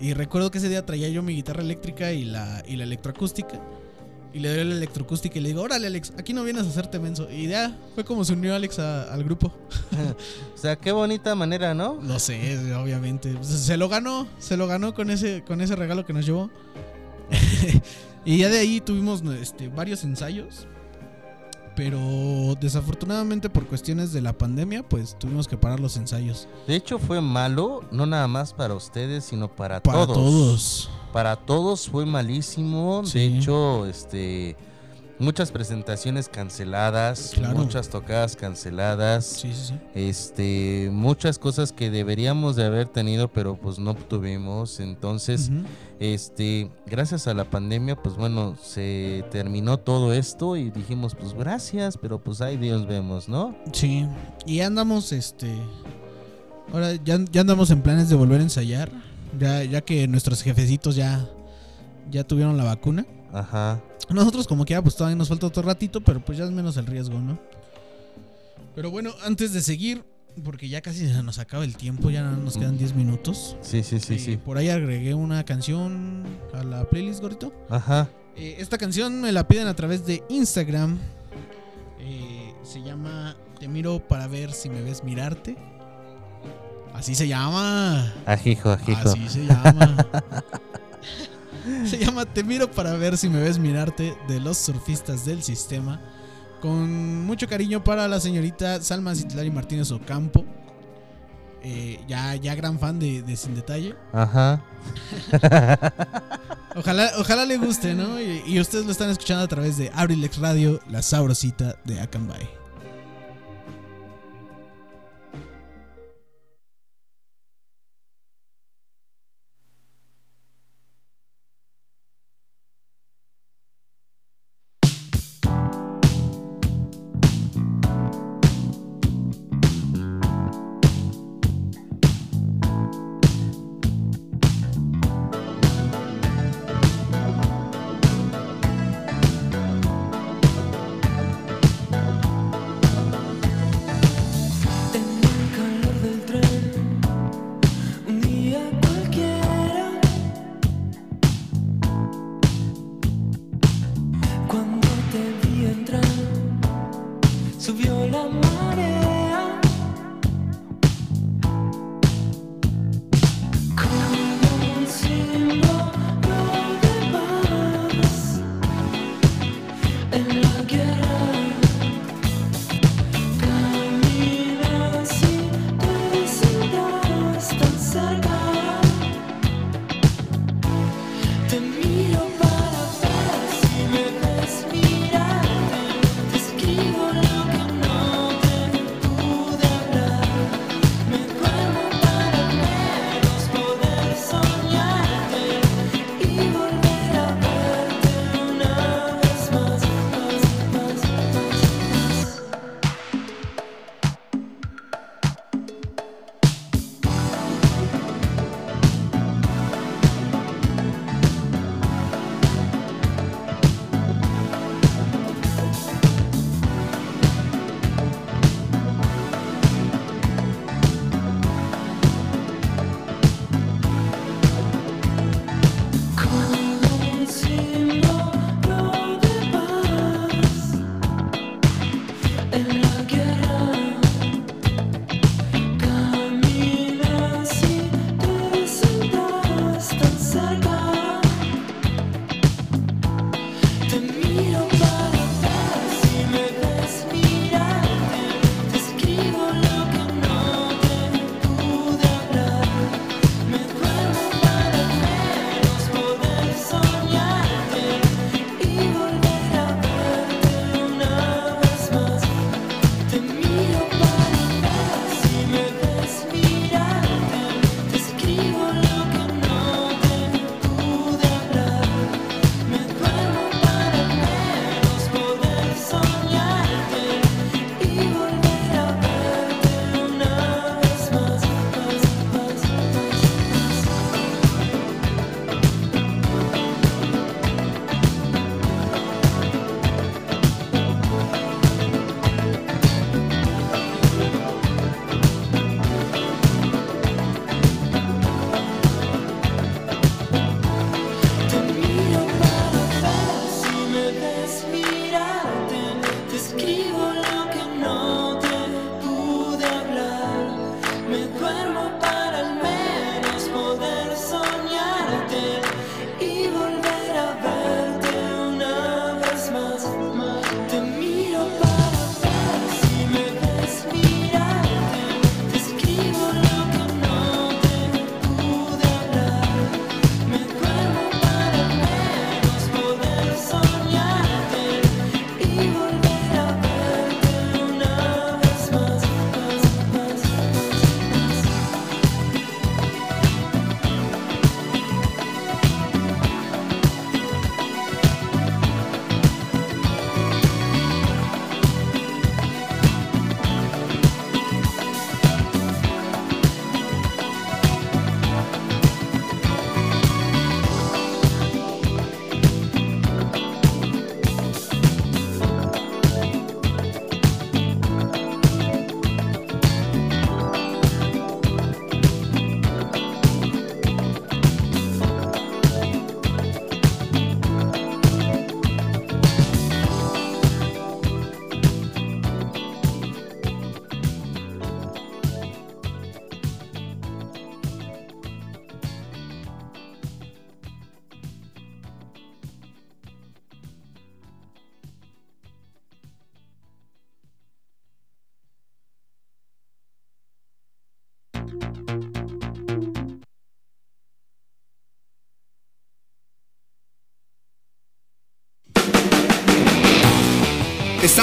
[SPEAKER 1] Y recuerdo que ese día traía yo mi guitarra eléctrica y la, y la electroacústica. Y le doy la electroacústica y le digo, órale Alex, aquí no vienes a hacerte menso. Y ya fue como se unió Alex a- al grupo.
[SPEAKER 3] O sea, qué bonita manera, ¿no?
[SPEAKER 1] Lo sé, obviamente. Se- Se lo ganó, se lo ganó con ese, con ese regalo que nos llevó. y ya de ahí tuvimos este, varios ensayos. Pero desafortunadamente por cuestiones de la pandemia, pues tuvimos que parar los ensayos.
[SPEAKER 3] De hecho, fue malo, no nada más para ustedes, sino para,
[SPEAKER 1] Para
[SPEAKER 3] todos.
[SPEAKER 1] todos.
[SPEAKER 3] Para todos fue malísimo.
[SPEAKER 1] Sí.
[SPEAKER 3] De hecho, este muchas presentaciones canceladas,
[SPEAKER 1] Claro.
[SPEAKER 3] muchas tocadas canceladas,
[SPEAKER 1] Sí, sí, sí.
[SPEAKER 3] este, muchas cosas que deberíamos de haber tenido, pero pues no tuvimos. Entonces, este, gracias a la pandemia, pues bueno, se terminó todo esto y dijimos, pues gracias, pero pues ahí Dios vemos, ¿no?
[SPEAKER 1] Sí. Y andamos, este. Ahora ya, ya andamos en planes de volver a ensayar. Ya, ya que nuestros jefecitos ya, ya tuvieron la vacuna.
[SPEAKER 3] Ajá.
[SPEAKER 1] Nosotros como que pues todavía nos falta otro ratito, pero pues ya es menos el riesgo, ¿no? Pero bueno, antes de seguir, porque ya casi se nos acaba el tiempo, ya nos quedan 10 minutos.
[SPEAKER 3] Sí, sí, sí,
[SPEAKER 1] Eh,
[SPEAKER 3] sí.
[SPEAKER 1] Por ahí agregué una canción a la playlist, Gorito.
[SPEAKER 3] Ajá.
[SPEAKER 1] Eh, esta canción me la piden a través de Instagram. Eh, se llama Te miro para ver si me ves mirarte. Así se llama.
[SPEAKER 3] Ajijo, ajijo.
[SPEAKER 1] Así se llama. se llama Te miro para ver si me ves mirarte de los surfistas del sistema. Con mucho cariño para la señorita Salma Citlari Martínez Ocampo. Eh, ya, ya gran fan de, de Sin Detalle.
[SPEAKER 3] Ajá.
[SPEAKER 1] Ojalá, ojalá le guste, ¿no? Y, y ustedes lo están escuchando a través de Abrilex Radio, la sabrosita de Akanbay.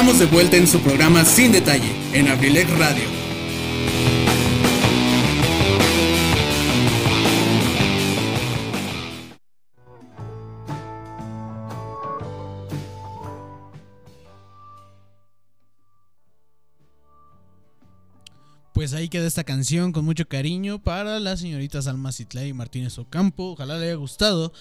[SPEAKER 1] Estamos de vuelta en su programa Sin Detalle, en Abrilec Radio. Pues ahí queda esta canción con mucho cariño para las señoritas Alma Citlay y Martínez Ocampo. Ojalá le haya gustado.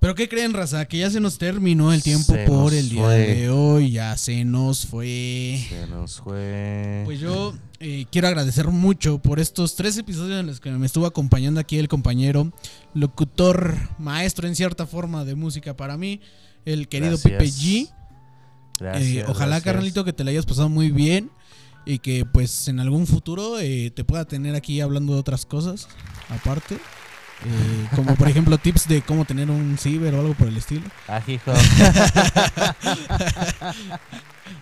[SPEAKER 1] Pero ¿qué creen, raza? Que ya se nos terminó el tiempo
[SPEAKER 3] Se
[SPEAKER 1] por el día
[SPEAKER 3] fue.
[SPEAKER 1] de hoy. Ya se nos fue.
[SPEAKER 3] Se nos fue.
[SPEAKER 1] Pues yo eh, quiero agradecer mucho por estos tres episodios en los que me estuvo acompañando aquí el compañero, locutor, maestro en cierta forma de música para mí, el querido
[SPEAKER 3] Gracias.
[SPEAKER 1] Pepe G.
[SPEAKER 3] Gracias,
[SPEAKER 1] Eh, ojalá,
[SPEAKER 3] gracias.
[SPEAKER 1] carnalito, que te la hayas pasado muy bien y que pues en algún futuro eh, te pueda tener aquí hablando de otras cosas aparte. Eh, como por ejemplo tips de cómo tener un ciber o algo por el estilo.
[SPEAKER 3] Ah, hijo.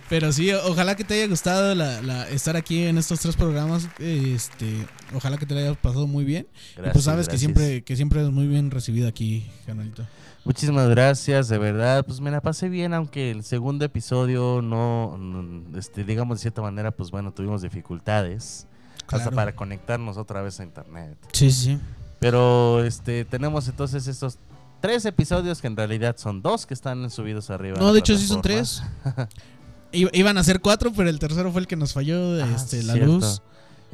[SPEAKER 1] Pero sí, ojalá que te haya gustado la- la- estar aquí en estos tres programas. Este, ojalá que te la hayas pasado muy bien. y
[SPEAKER 3] Gracias,
[SPEAKER 1] pues sabes que siempre, que siempre es muy bien recibido aquí, canalito.
[SPEAKER 3] Muchísimas gracias, de verdad. Pues me la pasé bien, aunque el segundo episodio no, no, este, digamos de cierta manera, pues bueno, tuvimos dificultades. Hasta para conectarnos otra vez a internet.
[SPEAKER 1] Sí, sí.
[SPEAKER 3] Pero este tenemos entonces estos tres episodios que en realidad son dos que están subidos arriba.
[SPEAKER 1] No, de hecho sí son tres. Iban a ser cuatro, pero el tercero fue el que nos falló,
[SPEAKER 3] Ah,
[SPEAKER 1] este, la
[SPEAKER 3] cierto.
[SPEAKER 1] luz.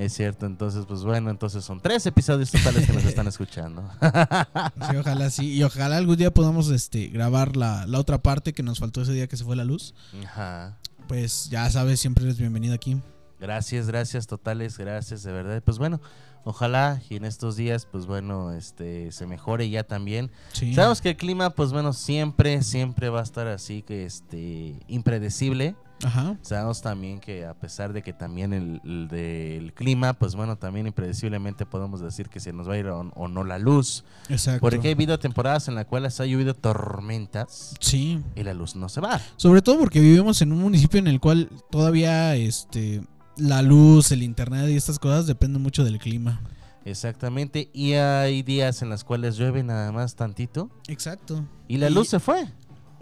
[SPEAKER 3] Es cierto, entonces pues bueno, entonces son tres episodios totales que nos están escuchando.
[SPEAKER 1] Sí, ojalá sí. Y ojalá algún día podamos este, grabar la, la otra parte que nos faltó ese día que se fue la luz.
[SPEAKER 3] Ajá.
[SPEAKER 1] Pues ya sabes, siempre eres bienvenido aquí.
[SPEAKER 3] Gracias, gracias, totales, gracias, de verdad. Pues bueno, ojalá y en estos días, pues bueno, este se mejore ya también.
[SPEAKER 1] Sí.
[SPEAKER 3] Sabemos que el clima, pues bueno, siempre, siempre va a estar así que este impredecible.
[SPEAKER 1] Ajá.
[SPEAKER 3] Sabemos también que a pesar de que también el, el del clima, pues bueno, también impredeciblemente podemos decir que se nos va a ir o, o no la luz.
[SPEAKER 1] Exacto.
[SPEAKER 3] Porque ha habido temporadas en las cuales ha llovido tormentas
[SPEAKER 1] Sí.
[SPEAKER 3] y la luz no se va.
[SPEAKER 1] Sobre todo porque vivimos en un municipio en el cual todavía este la luz, el internet y estas cosas dependen mucho del clima.
[SPEAKER 3] Exactamente. Y hay días en las cuales llueve nada más tantito
[SPEAKER 1] Exacto.
[SPEAKER 3] y la
[SPEAKER 1] Y-
[SPEAKER 3] luz se fue.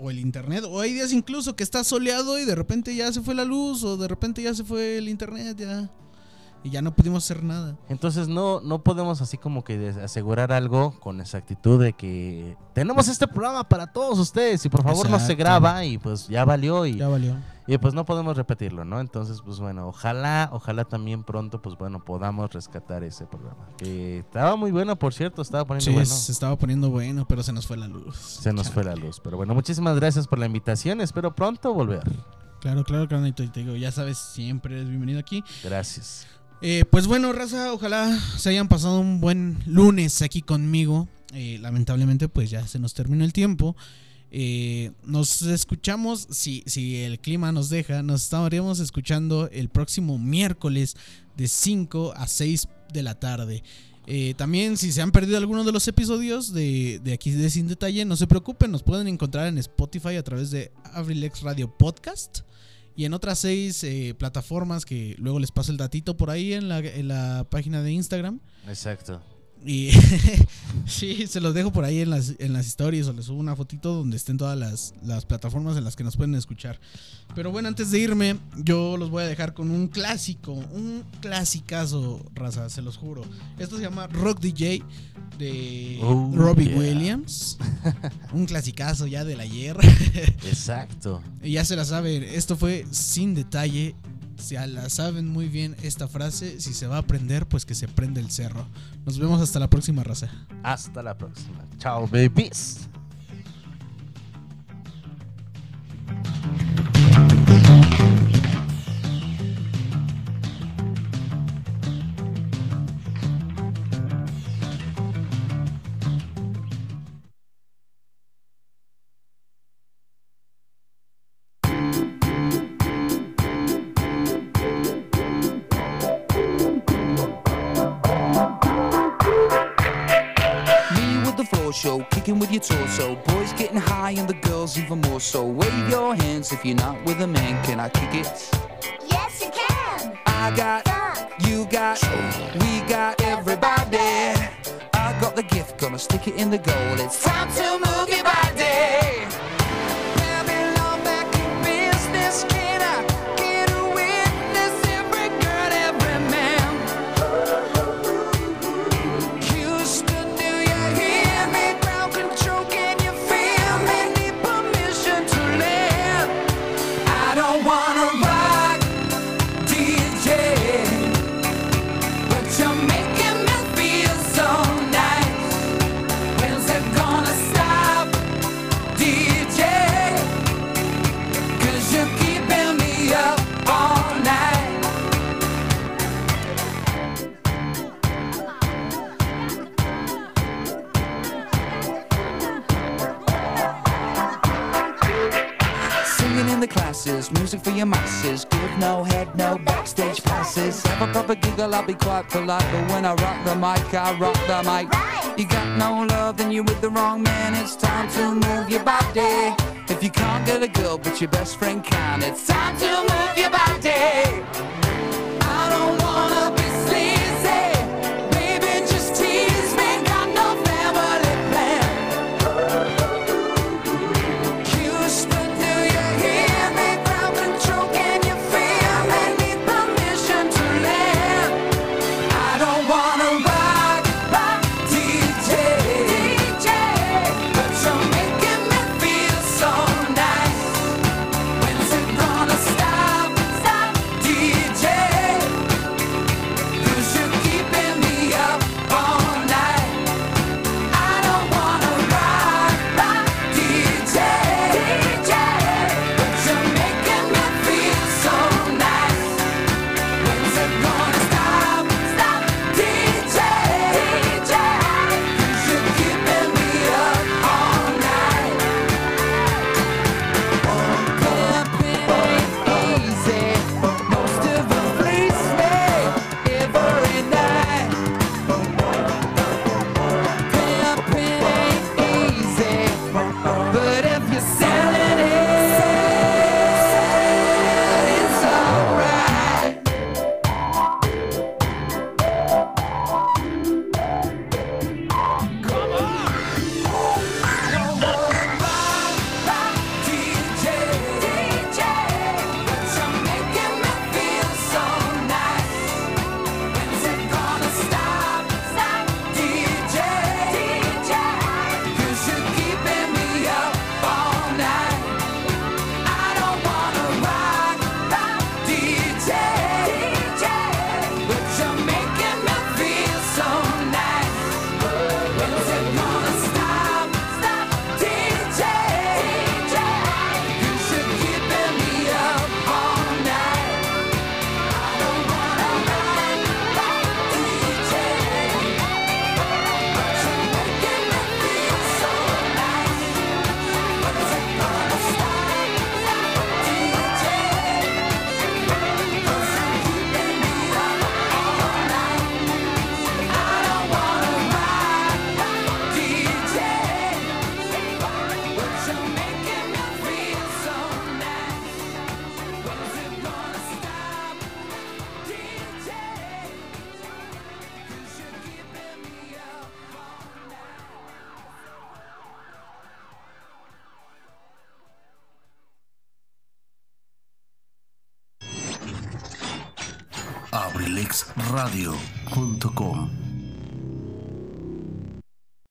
[SPEAKER 1] O el internet. O hay días incluso que está soleado y de repente ya se fue la luz. O de repente ya se fue el internet. Ya. Y ya no pudimos hacer nada.
[SPEAKER 3] Entonces no, no podemos así como que asegurar algo con exactitud de que tenemos este programa para todos ustedes y por favor no se graba y pues ya valió y,
[SPEAKER 1] Ya valió.
[SPEAKER 3] y pues no podemos repetirlo, ¿no? Entonces pues bueno, ojalá, ojalá también pronto pues bueno podamos rescatar ese programa. Que estaba muy bueno, por cierto, estaba poniendo
[SPEAKER 1] Sí,
[SPEAKER 3] bueno.
[SPEAKER 1] se estaba poniendo bueno, pero se nos fue la luz.
[SPEAKER 3] Se nos fue la luz, pero bueno, muchísimas gracias por la invitación, espero pronto volver.
[SPEAKER 1] Claro, claro, carnalito. Y te digo, ya sabes, siempre eres bienvenido aquí.
[SPEAKER 3] Gracias.
[SPEAKER 1] Eh, pues bueno, raza, ojalá se hayan pasado un buen lunes aquí conmigo. Eh, lamentablemente, pues ya se nos terminó el tiempo. Eh, nos escuchamos, si, si el clima nos deja, nos estaríamos escuchando el próximo miércoles de 5 a 6 de la tarde. También si se han perdido algunos de los episodios de, de aquí de Sin Detalle, no se preocupen, nos pueden encontrar en Spotify a través de Abrilex Radio Podcast y en otras seis eh, plataformas que luego les paso el datito por ahí en la, en la página de Instagram.
[SPEAKER 3] Exacto.
[SPEAKER 1] Y sí, se los dejo por ahí en las, en las stories o les subo una fotito donde estén todas las, las plataformas en las que nos pueden escuchar. Pero bueno, antes de irme, yo los voy a dejar con un clásico, un clasicazo, raza, se los juro. Esto se llama Rock DJ de
[SPEAKER 3] Oh,
[SPEAKER 1] Robbie
[SPEAKER 3] yeah.
[SPEAKER 1] Williams. un clasicazo ya del ayer.
[SPEAKER 3] Exacto.
[SPEAKER 1] Y ya se la saben, esto fue sin detalle. Si la saben muy bien esta frase, si se va a aprender, pues que se prende el cerro. Nos vemos hasta la próxima raza.
[SPEAKER 3] Hasta la próxima. Chao, babies.
[SPEAKER 2] If you're not with a man, can I kick it?
[SPEAKER 4] Yes, you can.
[SPEAKER 2] I got, Fuck. you got, we got everybody. I got the gift, gonna stick it in the goal. It's time to move. Well, I'll be quite polite, but when I rock the mic, I rock the mic. Right. You got no love, then you're with the wrong man. It's time to move your body. If you can't get a girl, but your best friend can, it's time to move your body.